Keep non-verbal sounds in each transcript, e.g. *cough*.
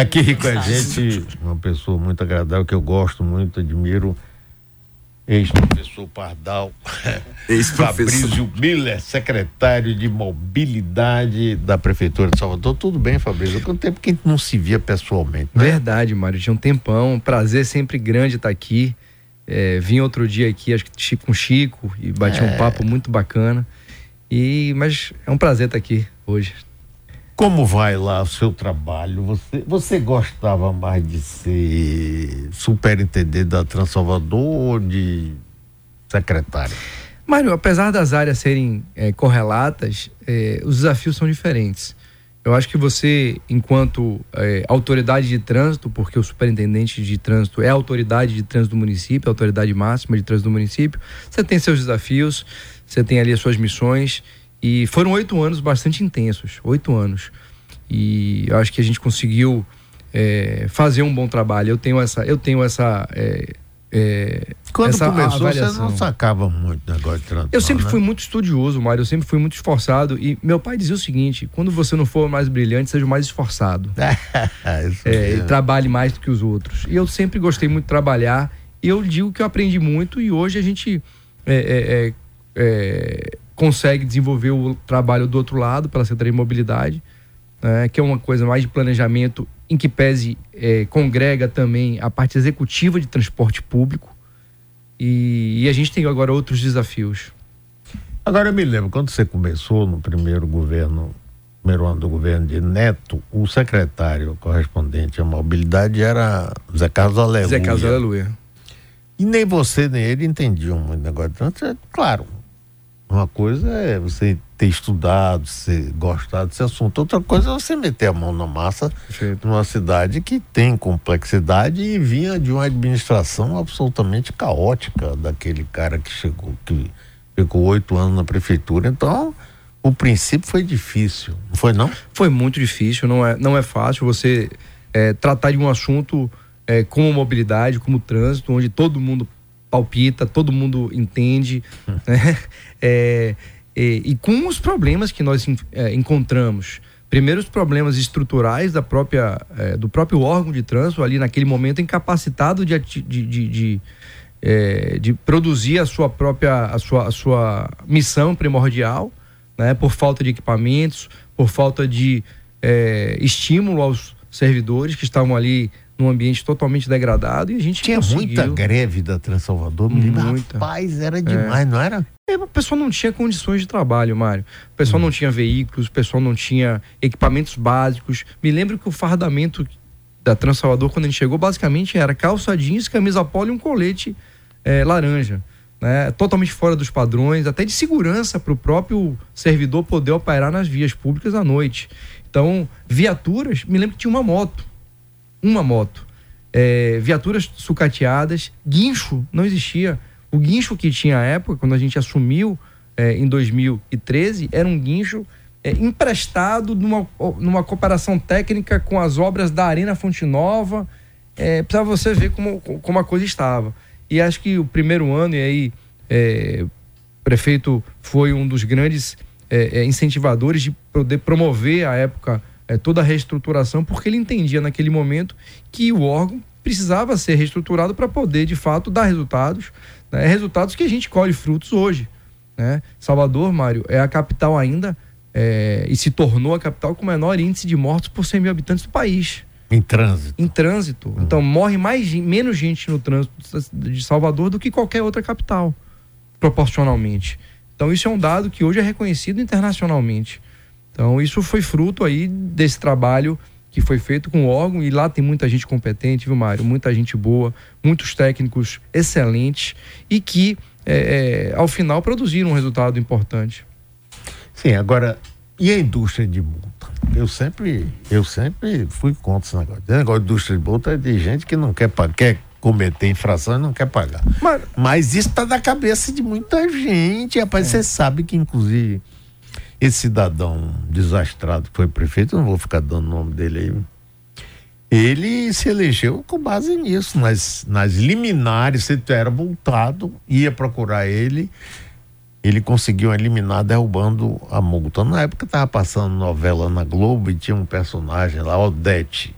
Aqui com a gente, uma pessoa muito agradável que eu gosto muito, admiro. Ex-professor Pardal, Fabrício Miller, secretário de mobilidade da Prefeitura de Salvador. Tudo bem, Fabrício? Quanto tempo que a gente não se via pessoalmente? Né? Verdade, Mário. Tinha um tempão. Prazer sempre grande estar aqui. É, vim outro dia aqui, acho que com o Chico, e bati é. um papo muito bacana. E, mas é um prazer estar aqui hoje. Como vai lá o seu trabalho? Você, você gostava mais de ser superintendente da Transalvador ou de secretário? Mário, apesar das áreas serem é, correlatas, é, os desafios são diferentes. Eu acho que você, enquanto é, autoridade de trânsito, porque o superintendente de trânsito é a autoridade de trânsito do município, a autoridade máxima de trânsito do município, você tem seus desafios, você tem ali as suas missões e foram oito anos bastante intensos, oito anos. E eu acho que a gente conseguiu é, fazer um bom trabalho. Eu tenho essa, eu tenho essa é, é, Quando essa começou, avaliação. você não sacava muito negócio de transporte. Eu sempre né? fui muito estudioso, Mário. Eu sempre fui muito esforçado. E meu pai dizia o seguinte: quando você não for mais brilhante, seja mais esforçado. *laughs* é, e trabalhe mais do que os outros. E eu sempre gostei muito de trabalhar. E eu digo que eu aprendi muito. E hoje a gente é, é, é consegue desenvolver o trabalho do outro lado, pela Secretaria de Mobilidade, né, que é uma coisa mais de planejamento, em que pese é, congrega também a parte executiva de transporte público. E, e, a gente tem agora outros desafios. Agora eu me lembro, quando você começou no primeiro governo, primeiro ano do governo de Neto, o secretário correspondente à mobilidade era Zé Carlos Aleluia. Zé Carlos Aleluia. E nem você nem ele entendiam muito negócio. Então, claro, uma coisa é você ter estudado, você gostar desse assunto. Outra coisa é você meter a mão na massa Perfeito. numa cidade que tem complexidade e vinha de uma administração absolutamente caótica daquele cara que chegou, que ficou oito anos na prefeitura. Então, o princípio foi difícil, não foi não? Foi muito difícil, não é, não é fácil você é, tratar de um assunto é, como mobilidade, como trânsito, onde todo mundo palpita, todo mundo entende, né? É, e, e, com os problemas que nós é, encontramos. Primeiro, os problemas estruturais da própria, é, do próprio órgão de trânsito, ali naquele momento incapacitado de, de, de, de, é, de produzir a sua própria a sua, a sua missão primordial, né? por falta de equipamentos, por falta de é, estímulo aos servidores que estavam ali num ambiente totalmente degradado e a gente tinha conseguiu. muita greve da Transalvador, muita. rapaz, era demais, é. não era? É, o pessoal não tinha condições de trabalho, Mário. O pessoal hum. não tinha veículos, o pessoal não tinha equipamentos básicos. Me lembro que o fardamento da Transalvador, quando a gente chegou, basicamente era calça jeans, camisa polo e um colete é, laranja. Né? Totalmente fora dos padrões, até de segurança para o próprio servidor poder operar nas vias públicas à noite. Então, viaturas, me lembro que tinha uma moto uma moto. É, viaturas sucateadas, guincho não existia. O guincho que tinha à época, quando a gente assumiu é, em 2013, era um guincho é, emprestado numa, numa cooperação técnica com as obras da Arena Fonte Nova, é, para você ver como, como a coisa estava. E acho que o primeiro ano, e aí é, o prefeito foi um dos grandes é, é, incentivadores de poder promover a época é, toda a reestruturação, porque ele entendia naquele momento que o órgão precisava ser reestruturado para poder, de fato, dar resultados, né? resultados que a gente colhe frutos hoje. Né? Salvador, Mário, é a capital ainda é, e se tornou a capital com o menor índice de mortos por 100 mil habitantes do país. Em trânsito. Em trânsito. Uhum. Então, morre mais, menos gente no trânsito de Salvador do que qualquer outra capital, proporcionalmente. Então, isso é um dado que hoje é reconhecido internacionalmente. Então, isso foi fruto aí desse trabalho que foi feito com o órgão e lá tem muita gente competente, viu, Mário? Muita gente boa, muitos técnicos excelentes e que, é, é, ao final, produziram um resultado importante. Sim, agora, e a indústria de multa? Eu sempre, eu sempre fui contra esse negócio. O negócio de indústria de multa é de gente que não quer, quer cometer infração e não quer pagar. Mas, Mas isso está na cabeça de muita gente. Rapaz, é. você sabe que, inclusive esse cidadão desastrado que foi prefeito, não vou ficar dando o nome dele aí, ele se elegeu com base nisso, nas, nas liminares, se era multado, ia procurar ele, ele conseguiu eliminar derrubando a multa. Na época estava passando novela na Globo e tinha um personagem lá, Odete,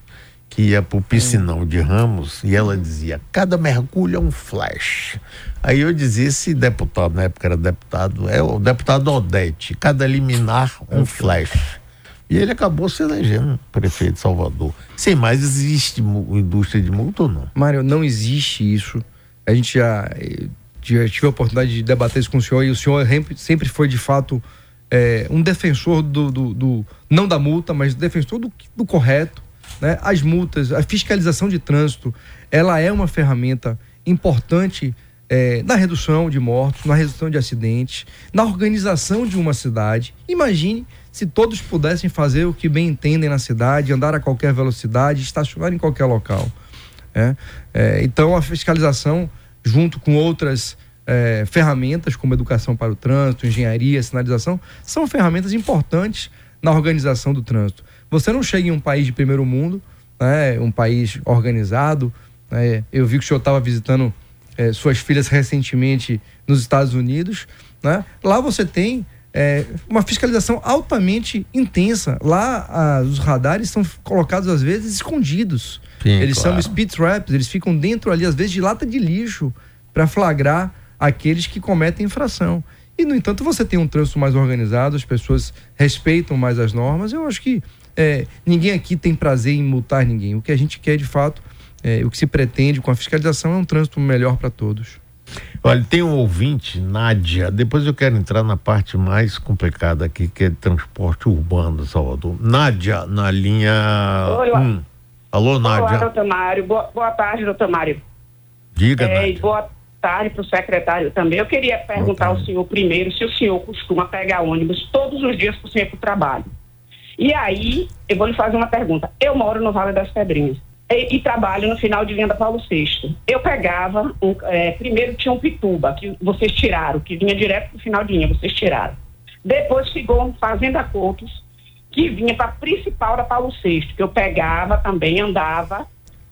que ia pro piscinão de Ramos e ela dizia: cada mergulho é um flash. Aí eu dizia: esse deputado, na época era deputado, é o deputado Odete, cada liminar um flash. E ele acabou se elegendo prefeito de Salvador. Sem mais, existe indústria de multa ou não? Mário, não existe isso. A gente já, eh, já tive a oportunidade de debater isso com o senhor e o senhor sempre foi, de fato, é, um defensor do, do, do, não da multa, mas defensor do, do correto. Né? As multas, a fiscalização de trânsito, ela é uma ferramenta importante é, na redução de mortos, na redução de acidentes, na organização de uma cidade. Imagine se todos pudessem fazer o que bem entendem na cidade, andar a qualquer velocidade, estacionar em qualquer local. É? É, então, a fiscalização, junto com outras é, ferramentas, como educação para o trânsito, engenharia, sinalização, são ferramentas importantes na organização do trânsito. Você não chega em um país de primeiro mundo, né, um país organizado. Né, eu vi que o senhor estava visitando é, suas filhas recentemente nos Estados Unidos. Né, lá você tem é, uma fiscalização altamente intensa. Lá os radares são colocados às vezes escondidos. Sim, eles claro. são speed traps, eles ficam dentro ali às vezes de lata de lixo para flagrar aqueles que cometem infração. E no entanto você tem um trânsito mais organizado, as pessoas respeitam mais as normas. Eu acho que é, ninguém aqui tem prazer em multar ninguém. O que a gente quer de fato, é, o que se pretende com a fiscalização é um trânsito melhor para todos. Olha, tem um ouvinte, Nádia. Depois eu quero entrar na parte mais complicada aqui, que é transporte urbano Salvador. Nádia, na linha. Oi, hum. Alô, Nádia. Olá, doutor Mário. Boa, boa tarde, doutor Mário. Diga, é, Nádia. Boa tarde para o secretário também. Eu queria perguntar ao senhor primeiro se o senhor costuma pegar ônibus todos os dias para o para o trabalho. E aí, eu vou lhe fazer uma pergunta. Eu moro no Vale das Pedrinhas e, e, trabalho no final de linha da Paulo VI. Eu pegava, um, é, primeiro tinha um Pituba, que vocês tiraram, que vinha direto para o final de linha, vocês tiraram. Depois ficou um Fazenda Coutos, que vinha para a principal da Paulo VI, que eu pegava também, andava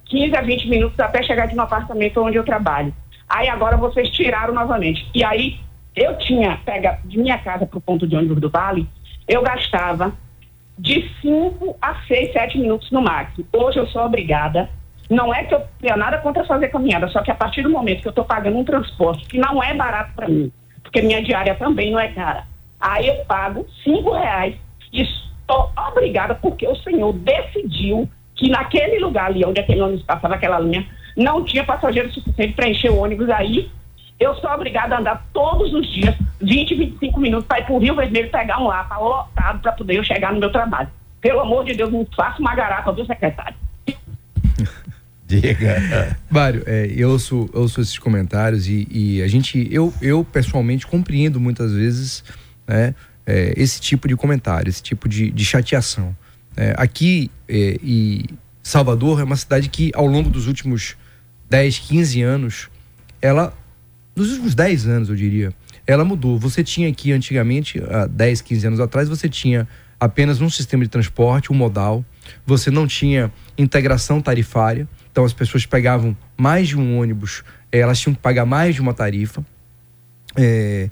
15 a 20 minutos até chegar de um apartamento onde eu trabalho. Aí agora vocês tiraram novamente. E aí eu tinha, pega de minha casa para o ponto de ônibus do Vale, eu gastava de 5 a 6, 7 minutos no máximo. Hoje eu sou obrigada. Não é que eu tenha nada contra fazer caminhada, só que a partir do momento que eu estou pagando um transporte que não é barato para mim, porque minha diária também não é cara, aí eu pago 5 reais e estou obrigada porque o senhor decidiu que naquele lugar ali onde aquele ônibus passava aquela linha, não tinha passageiro suficiente para encher o ônibus aí. Eu sou obrigada a andar todos os dias 20, 25 minutos para ir para o Rio Vermelho pegar um lapa lotado para poder eu chegar no meu trabalho. Pelo amor de Deus, não faça uma garrafa do secretário. *laughs* Diga. Mário, é, eu, ouço, eu ouço esses comentários e, e, a gente, eu, eu pessoalmente compreendo muitas vezes né, é, esse tipo de comentário, esse tipo de, de chateação. É, aqui é, e Salvador é uma cidade que ao longo dos últimos 10, 15 anos, ela, nos últimos 10 anos eu diria, ela mudou. Você tinha aqui antigamente, há 10, 15 anos atrás, você tinha apenas um sistema de transporte, um modal, você não tinha integração tarifária, então as pessoas pegavam mais de um ônibus, eh, elas tinham que pagar mais de uma tarifa. É,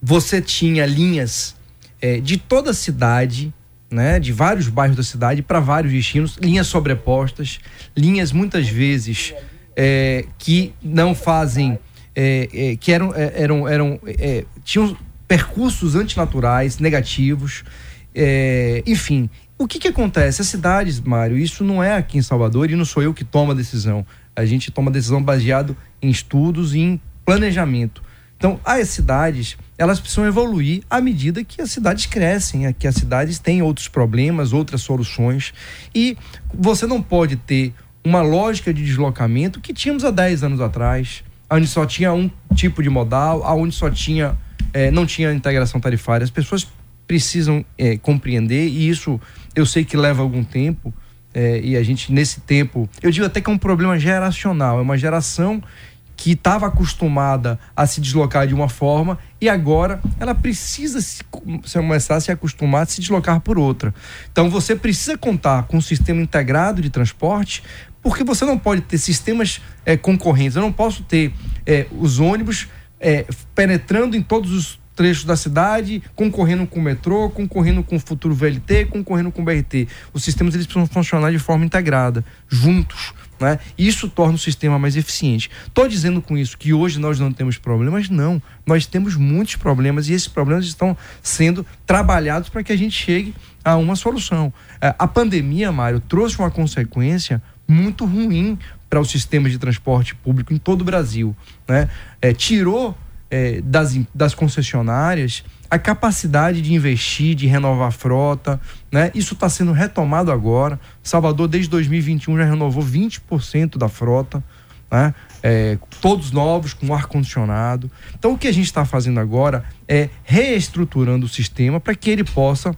você tinha linhas é, de toda a cidade, né, de vários bairros da cidade para vários destinos, linhas sobrepostas, linhas muitas vezes é, que não fazem é, é, que eram, é, eram, eram é, tinham percursos antinaturais, negativos, enfim. O que, que acontece? As cidades, Mário, isso não é aqui em Salvador e não sou eu que tomo a decisão. A gente toma decisão baseado em estudos e em planejamento. Então, as cidades, elas precisam evoluir à medida que as cidades crescem, que as cidades têm outros problemas, outras soluções. E você não pode ter uma lógica de deslocamento que tínhamos há 10 anos atrás, onde só tinha um tipo de modal, onde só tinha é, não tinha integração tarifária. As pessoas precisam é, compreender e isso eu sei que leva algum tempo é, e a gente nesse tempo eu digo até que é um problema geracional, é uma geração que estava acostumada a se deslocar de uma forma e agora ela precisa se, se começar a se acostumar a se deslocar por outra. Então você precisa contar com um sistema integrado de transporte porque você não pode ter sistemas é, concorrentes. Eu não posso ter é, os ônibus é, penetrando em todos os trechos da cidade, concorrendo com o metrô, concorrendo com o futuro VLT, concorrendo com o BRT. Os sistemas eles precisam funcionar de forma integrada, juntos. Né? Isso torna o sistema mais eficiente. Estou dizendo com isso que hoje nós não temos problemas? Não. Nós temos muitos problemas e esses problemas estão sendo trabalhados para que a gente chegue a uma solução. A pandemia, Mário, trouxe uma consequência muito ruim para o sistema de transporte público em todo o Brasil. Né? É, tirou é, das, das concessionárias a capacidade de investir, de renovar a frota, né? Isso está sendo retomado agora. Salvador, desde 2021, já renovou 20% da frota, né? É, todos novos, com ar-condicionado. Então, o que a gente está fazendo agora é reestruturando o sistema para que ele possa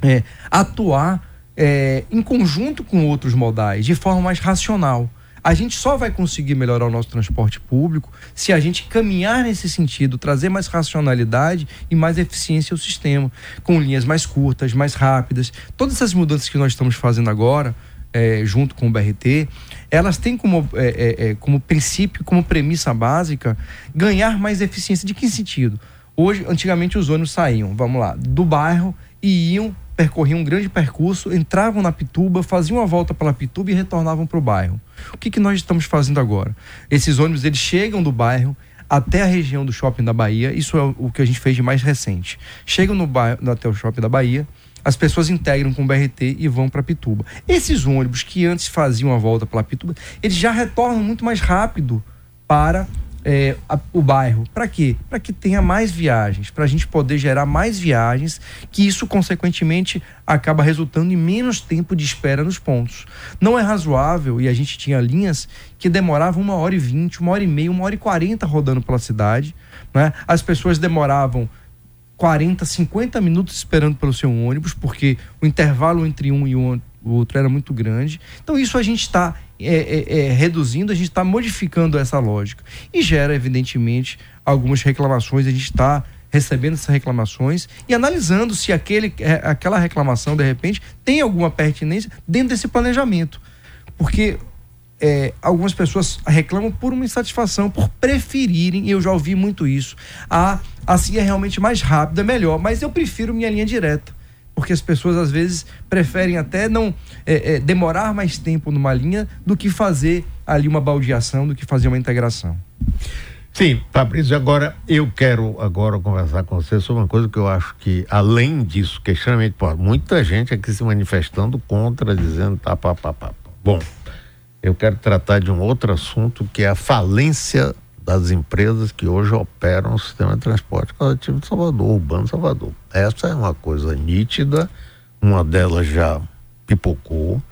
é, atuar é, em conjunto com outros modais, de forma mais racional. A gente só vai conseguir melhorar o nosso transporte público se a gente caminhar nesse sentido, trazer mais racionalidade e mais eficiência ao sistema, com linhas mais curtas, mais rápidas. Todas essas mudanças que nós estamos fazendo agora, é, junto com o BRT, elas têm como, é, é, é, como princípio, como premissa básica, ganhar mais eficiência. De que sentido? Hoje, antigamente, os ônibus saíam, vamos lá, do bairro e iam percorriam um grande percurso, entravam na Pituba, faziam uma volta pela Pituba e retornavam para o bairro. O que, que nós estamos fazendo agora? Esses ônibus eles chegam do bairro até a região do shopping da Bahia, isso é o que a gente fez de mais recente. Chegam no bairro, até o shopping da Bahia, as pessoas integram com o BRT e vão para Pituba. Esses ônibus que antes faziam a volta pela Pituba, eles já retornam muito mais rápido para é, a, o bairro. Para quê? Para que tenha mais viagens, para a gente poder gerar mais viagens, que isso, consequentemente, acaba resultando em menos tempo de espera nos pontos. Não é razoável, e a gente tinha linhas que demoravam uma hora e vinte, uma hora e meia, uma hora e quarenta rodando pela cidade. Né? As pessoas demoravam 40, 50 minutos esperando pelo seu ônibus, porque o intervalo entre um e o outro era muito grande. Então, isso a gente está é, é, é, reduzindo, a gente está modificando essa lógica. E gera, evidentemente, algumas reclamações. A gente está recebendo essas reclamações e analisando se aquele, é, aquela reclamação, de repente, tem alguma pertinência dentro desse planejamento. Porque é, algumas pessoas reclamam por uma insatisfação, por preferirem, e eu já ouvi muito isso, a assim é realmente mais rápido, é melhor, mas eu prefiro minha linha direta porque as pessoas às vezes preferem até não é, é, demorar mais tempo numa linha do que fazer ali uma baldeação, do que fazer uma integração. Sim, Fabrício, agora eu quero agora conversar com você sobre uma coisa que eu acho que, além disso, que é muita gente aqui se manifestando contra, dizendo tá, pá, pá, pá. Bom, eu quero tratar de um outro assunto que é a falência das empresas que hoje operam o sistema de transporte coletivo de Salvador, urbano de Salvador. Essa é uma coisa nítida, uma delas já pipocou.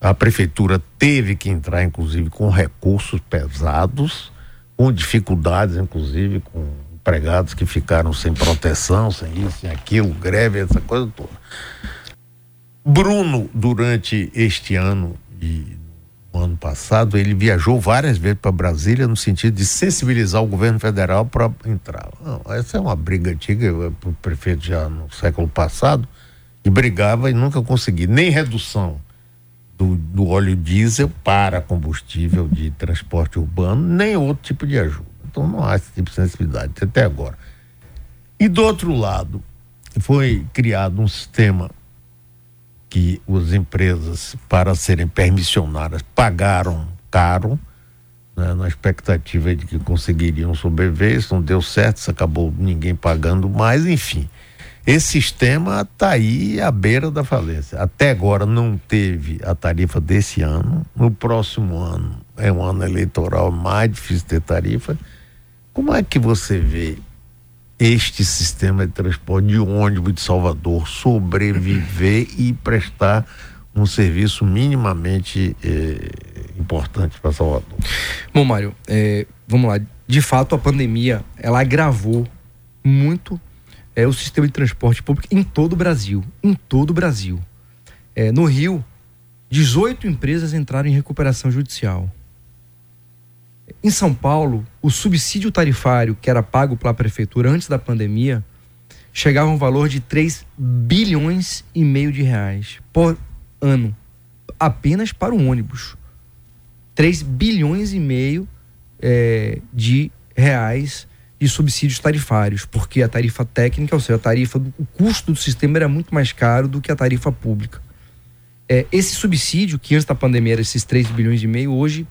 A prefeitura teve que entrar, inclusive, com recursos pesados, com dificuldades, inclusive, com empregados que ficaram sem proteção, sem isso, sem aquilo, greve, essa coisa toda. Bruno, durante este ano ano passado, ele viajou várias vezes para Brasília no sentido de sensibilizar o governo federal para entrar. Não, essa é uma briga antiga, o prefeito já no século passado, e brigava e nunca conseguia nem redução do, do óleo diesel para combustível de transporte urbano, nem outro tipo de ajuda. Então não há esse tipo de sensibilidade até agora. E do outro lado, foi criado um sistema que as empresas, para serem permissionárias, pagaram caro, né, na expectativa de que conseguiriam sobreviver. Isso não deu certo, isso acabou ninguém pagando mais, enfim. Esse sistema está aí à beira da falência. Até agora não teve a tarifa desse ano. No próximo ano é um ano eleitoral mais difícil ter tarifa. Como é que você vê este sistema de transporte de ônibus de Salvador sobreviver e prestar um serviço minimamente eh, importante para Salvador. Bom, Mário, é, vamos lá. De fato, a pandemia ela agravou muito é, o sistema de transporte público em todo o Brasil. Em todo o Brasil. É, no Rio, 18 empresas entraram em recuperação judicial. Em São Paulo, o subsídio tarifário que era pago pela prefeitura antes da pandemia chegava a um valor de 3 bilhões e meio de reais por ano, apenas para o ônibus. 3 bilhões e meio é, de reais de subsídios tarifários, porque a tarifa técnica, ou seja, a tarifa, o custo do sistema era muito mais caro do que a tarifa pública. É, esse subsídio, que antes da pandemia era esses 3 bilhões e meio, hoje,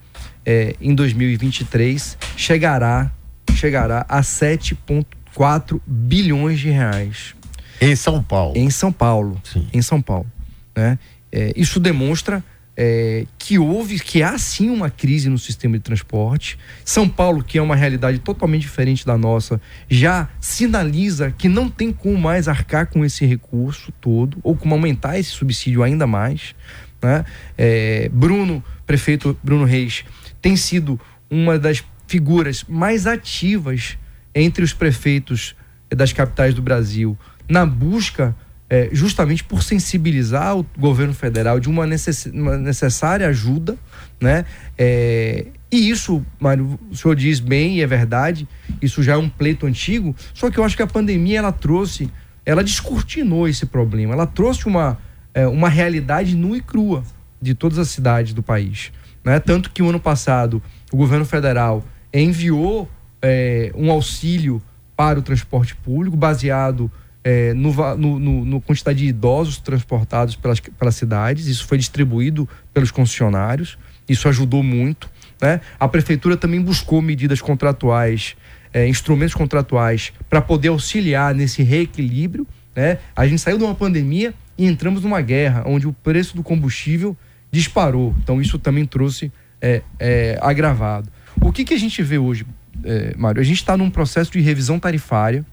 é, em 2023, chegará, chegará a 7,4 bilhões de reais. Em São Paulo. Em São Paulo. Sim. Em São Paulo. Né? É, isso demonstra é, que houve, que há sim uma crise no sistema de transporte. São Paulo, que é uma realidade totalmente diferente da nossa, já sinaliza que não tem como mais arcar com esse recurso todo, ou como aumentar esse subsídio ainda mais. Né? É, Bruno, prefeito Bruno Reis, tem sido uma das figuras mais ativas entre os prefeitos das capitais do Brasil na busca é, justamente por sensibilizar o governo federal de uma, necess, uma necessária ajuda, né? É, e isso, Mário, o senhor diz bem e é verdade, isso já é um pleito antigo, só que eu acho que a pandemia ela trouxe, ela descortinou esse problema, ela trouxe uma, é, uma realidade nua e crua de todas as cidades do país. Né? Tanto que o ano passado o governo federal enviou é, um auxílio para o transporte público baseado é, no, no, no, no, quantidade de idosos transportados pelas, pelas cidades. Isso foi distribuído pelos concessionários. Isso ajudou muito. Né? A prefeitura também buscou medidas contratuais, é, instrumentos contratuais, para poder auxiliar nesse reequilíbrio. Né? A gente saiu de uma pandemia e entramos numa guerra onde o preço do combustível disparou. Então, isso também trouxe é, é agravado. O que, que a gente vê hoje, é, Mário? A gente está num processo de revisão tarifária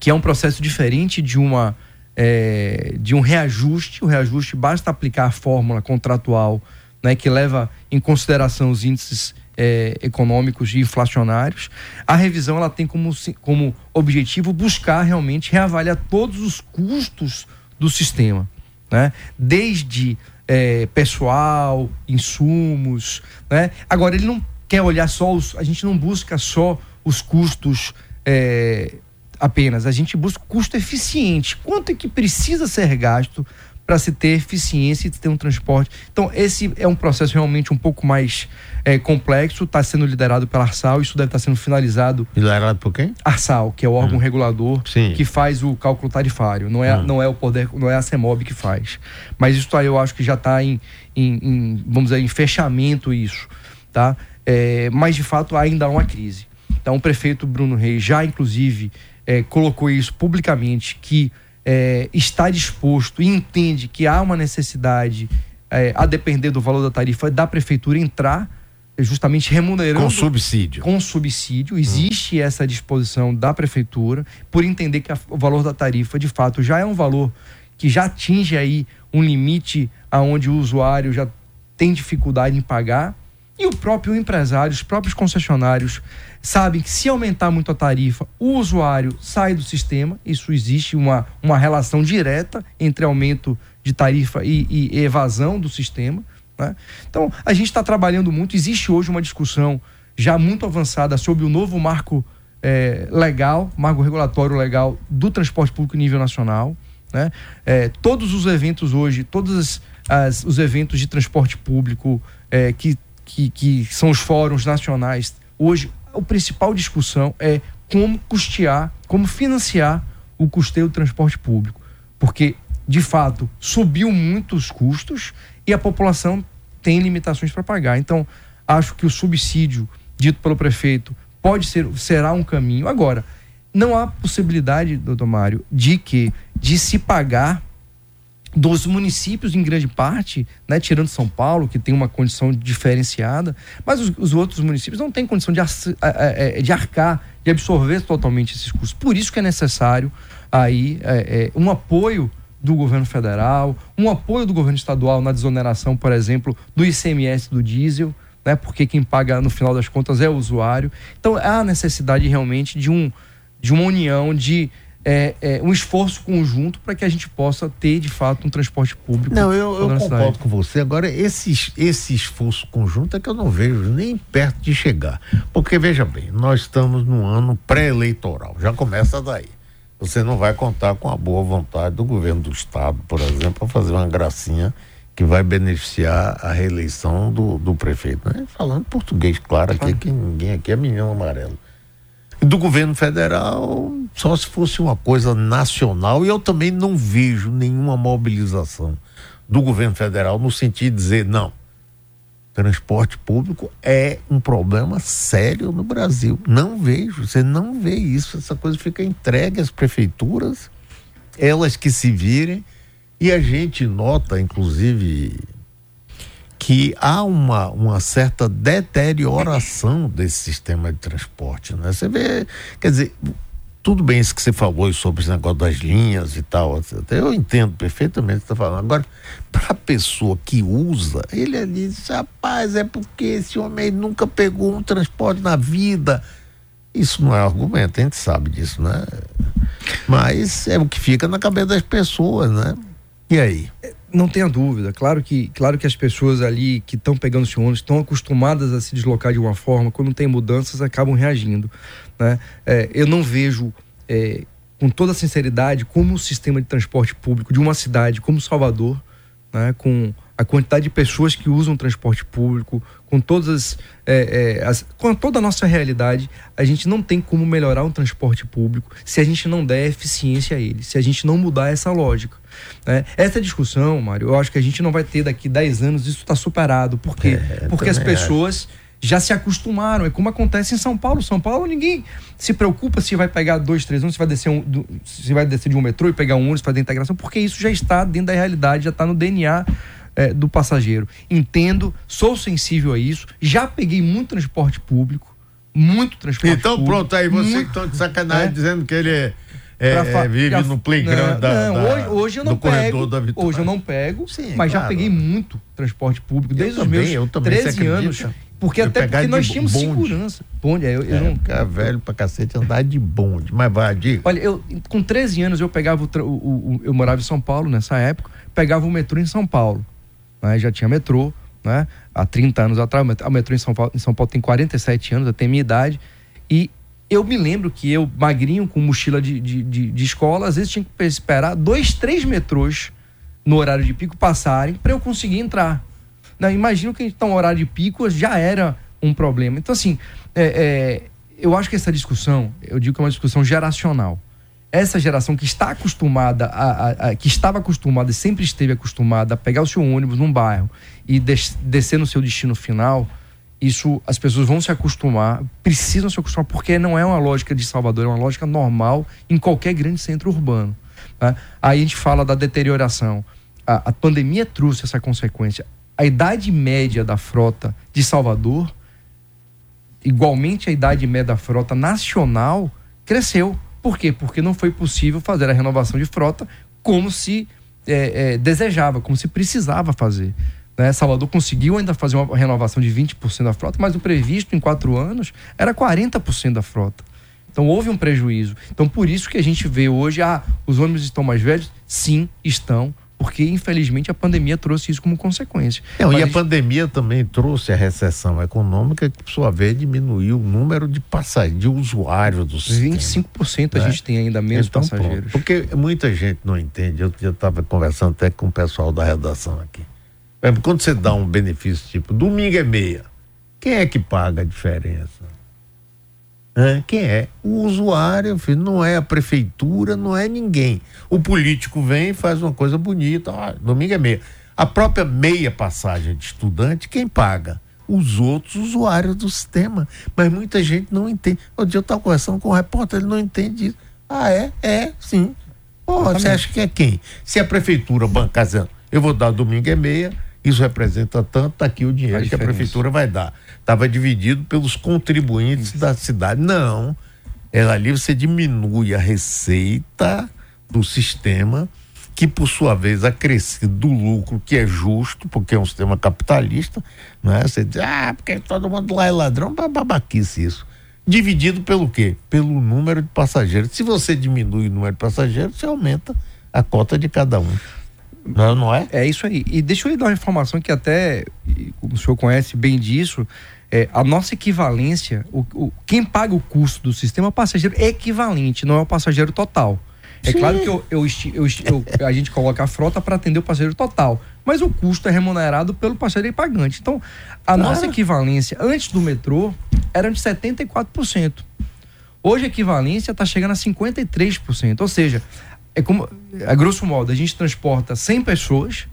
que é um processo diferente de uma é, de um reajuste. O reajuste basta aplicar a fórmula contratual, né, que leva em consideração os índices é, econômicos e inflacionários. A revisão ela tem como, como objetivo buscar realmente reavaliar todos os custos do sistema, né? Desde é, pessoal, insumos, né? Agora ele não quer olhar só os, a gente não busca só os custos é, apenas, a gente busca custo eficiente. Quanto é que precisa ser gasto para se ter eficiência e ter um transporte? Então, esse é um processo realmente um pouco mais é, complexo, está sendo liderado pela Arsal, isso deve estar tá sendo finalizado. Liderado por quem? Arsal, que é o órgão hum. regulador Sim. que faz o cálculo tarifário. Não é, hum. não é o poder, não é a CEMOB que faz. Mas isso aí eu acho que já está em, em, em, vamos dizer, em fechamento isso. Tá? É, mas de fato ainda há uma crise. Então o prefeito Bruno Reis já, inclusive, é, colocou isso publicamente, que é, está disposto e entende que há uma necessidade, é, a depender do valor da tarifa, da prefeitura entrar justamente remunerando. Com subsídio. Com subsídio. Existe hum. essa disposição da prefeitura, por entender que a, o valor da tarifa, de fato, já é um valor que já atinge aí um limite aonde o usuário já tem dificuldade em pagar. E o próprio empresário, os próprios concessionários sabem que se aumentar muito a tarifa, o usuário sai do sistema. Isso existe uma, uma relação direta entre aumento de tarifa e, e evasão do sistema. Né? Então, a gente está trabalhando muito. Existe hoje uma discussão já muito avançada sobre o novo marco é, legal, marco regulatório legal do transporte público nível nacional. Né? É, todos os eventos hoje, todos as, as, os eventos de transporte público é, que, que, que são os fóruns nacionais, hoje a principal discussão é como custear, como financiar o custeio do transporte público. Porque, de fato, subiu muito os custos e a população tem limitações para pagar. Então, acho que o subsídio dito pelo prefeito pode ser, será um caminho. Agora, não há possibilidade, doutor Mário, de que de se pagar dos municípios em grande parte, né, tirando São Paulo, que tem uma condição diferenciada, mas os, os outros municípios não têm condição de, é, de arcar, de absorver totalmente esses custos. Por isso que é necessário aí é, é, um apoio do governo federal, um apoio do governo estadual na desoneração, por exemplo, do ICMS do diesel, né, porque quem paga no final das contas é o usuário. Então há necessidade realmente de, um, de uma união de é, é, um esforço conjunto para que a gente possa ter, de fato, um transporte público. Não, eu, eu concordo com você. Agora, esse, esse esforço conjunto é que eu não vejo nem perto de chegar. Porque, veja bem, nós estamos num ano pré-eleitoral, já começa daí. Você não vai contar com a boa vontade do governo do Estado, por exemplo, para fazer uma gracinha que vai beneficiar a reeleição do, do prefeito. Né? Falando português, claro, aqui, que ninguém aqui é menino amarelo. Do governo federal, só se fosse uma coisa nacional, e eu também não vejo nenhuma mobilização do governo federal no sentido de dizer, não, transporte público é um problema sério no Brasil. Não vejo, você não vê isso, essa coisa fica entregue às prefeituras, elas que se virem, e a gente nota, inclusive, que há uma, uma certa deterioração desse sistema de transporte. Né? Você vê, quer dizer, tudo bem isso que você falou sobre esse negócio das linhas e tal, eu entendo perfeitamente o que você está falando. Agora, para a pessoa que usa, ele diz, rapaz, é porque esse homem nunca pegou um transporte na vida. Isso não é argumento, a gente sabe disso, né? Mas é o que fica na cabeça das pessoas, né? E aí? Não tenha dúvida. Claro que, claro que as pessoas ali que estão pegando esse ônibus estão acostumadas a se deslocar de uma forma, quando tem mudanças, acabam reagindo. Né? É, eu não vejo, é, com toda sinceridade, como o sistema de transporte público de uma cidade como Salvador, né, com a quantidade de pessoas que usam transporte público, com todas as, é, é, as, com toda a nossa realidade, a gente não tem como melhorar o transporte público se a gente não der eficiência a ele, se a gente não mudar essa lógica. Né? Essa discussão, Mário, eu acho que a gente não vai ter daqui 10 anos, isso está superado. Por quê? É, Porque as pessoas. Já se acostumaram. É como acontece em São Paulo. São Paulo, ninguém se preocupa se vai pegar dois, três ônibus, se vai descer, um, do, se vai descer de um metrô e pegar um ônibus para a integração, porque isso já está dentro da realidade, já está no DNA é, do passageiro. Entendo, sou sensível a isso, já peguei muito transporte público, muito transporte então, público. Então pronto, aí você muito, que está de sacanagem é, dizendo que ele é é, é, vive já, no playground não, da, não, da, hoje, hoje eu não pego, Hoje eu não pego, Sim, mas claro. já peguei muito transporte público desde eu os também, meus 13 anos. Porque até porque nós tínhamos bonde. segurança. Bonde, eu, eu é, não. Ficar velho pra cacete andar de bonde. Mas vai, diga. Olha, eu, com 13 anos eu pegava o, o, o, Eu morava em São Paulo nessa época, pegava o metrô em São Paulo. Né? Já tinha metrô, né? Há 30 anos atrás. O metrô em São Paulo, em São Paulo tem 47 anos, até minha idade. E eu me lembro que eu, magrinho, com mochila de, de, de, de escola, às vezes tinha que esperar dois, três metrôs no horário de pico passarem para eu conseguir entrar. Não, imagino que então, horário de pico já era um problema. Então, assim, é, é, eu acho que essa discussão, eu digo que é uma discussão geracional. Essa geração que está acostumada, a, a, a, que estava acostumada e sempre esteve acostumada a pegar o seu ônibus num bairro e des, descer no seu destino final, isso as pessoas vão se acostumar, precisam se acostumar, porque não é uma lógica de Salvador, é uma lógica normal em qualquer grande centro urbano. Tá? Aí a gente fala da deterioração. A, a pandemia trouxe essa consequência a idade média da frota de Salvador, igualmente a idade média da frota nacional, cresceu. Por quê? Porque não foi possível fazer a renovação de frota como se é, é, desejava, como se precisava fazer. Né? Salvador conseguiu ainda fazer uma renovação de 20% da frota, mas o previsto em quatro anos era 40% da frota. Então houve um prejuízo. Então por isso que a gente vê hoje, ah, os ônibus estão mais velhos? Sim, estão porque infelizmente a pandemia trouxe isso como consequência. Não, e a, pandemia também trouxe a recessão econômica, que por sua vez diminuiu o número de passageiros, de usuários do sistema. 25% né? a gente tem ainda menos então, passageiros. Pronto, porque muita gente não entende, eu já estava conversando até com o pessoal da redação aqui. Quando você dá um benefício tipo domingo é meia, quem é que paga a diferença? Quem é? O usuário, filho, não é a prefeitura, não é ninguém. O político vem e faz uma coisa bonita, ah, domingo é meia. A própria meia passagem de estudante, quem paga? Os outros usuários do sistema. Mas muita gente não entende. O dia eu estava conversando com o um repórter, ele não entende isso. Ah, é? É, sim. Você acha que é quem? Se a prefeitura bancar, eu vou dar domingo é meia, isso representa tanto, tá aqui o dinheiro a que a prefeitura vai dar. Estava dividido pelos contribuintes isso. da cidade. Não. Ela ali você diminui a receita do sistema, que por sua vez acresce do lucro, que é justo, porque é um sistema capitalista, né? Você diz, ah, porque todo mundo lá é ladrão, babaquice isso. Dividido pelo quê? Pelo número de passageiros. Se você diminui o número de passageiros, você aumenta a cota de cada um. Não, não é? É isso aí. E deixa eu lhe dar uma informação que até o senhor conhece bem disso. É, a nossa equivalência, o, o, quem paga o custo do sistema passageiro é equivalente, não é o passageiro total. É Sim. claro que eu, eu, eu, a gente coloca a frota para atender o passageiro total, mas o custo é remunerado pelo passageiro pagante. Então, a claro. nossa equivalência antes do metrô era de 74%. Hoje a equivalência está chegando a 53%. Ou seja, é como, a grosso modo, a gente transporta 100 pessoas,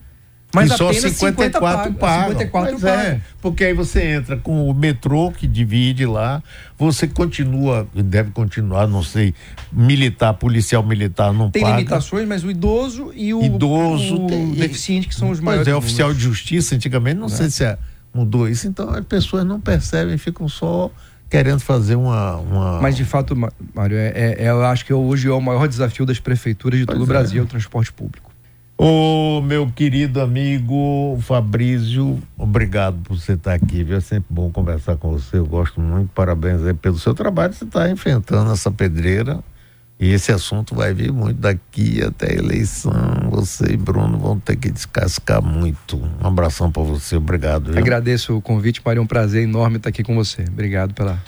mas e só apenas 54 pagam. 54 pagam. É, porque aí você entra com o metrô que divide lá, você continua, deve continuar, não sei, militar, policial militar não tem paga. Tem limitações, mas o idoso e o, idoso o tem, deficiente que são os maiores. Mas é oficial de justiça antigamente, não, não sei é. se é, mudou isso, então as pessoas não percebem, ficam só querendo fazer uma, uma... Mas de fato, Mário, é, é, é, eu acho que hoje é o maior desafio das prefeituras de pois todo o Brasil, é. o transporte público. Ô, meu querido amigo Fabrício, obrigado por você estar aqui. Viu? É sempre bom conversar com você. Eu gosto muito. Parabéns aí pelo seu trabalho. Você está enfrentando essa pedreira. E esse assunto vai vir muito daqui até a eleição. Você e Bruno vão ter que descascar muito. Um abração para você. Obrigado. Viu? Agradeço o convite, Mário. É um prazer enorme estar aqui com você. Obrigado pela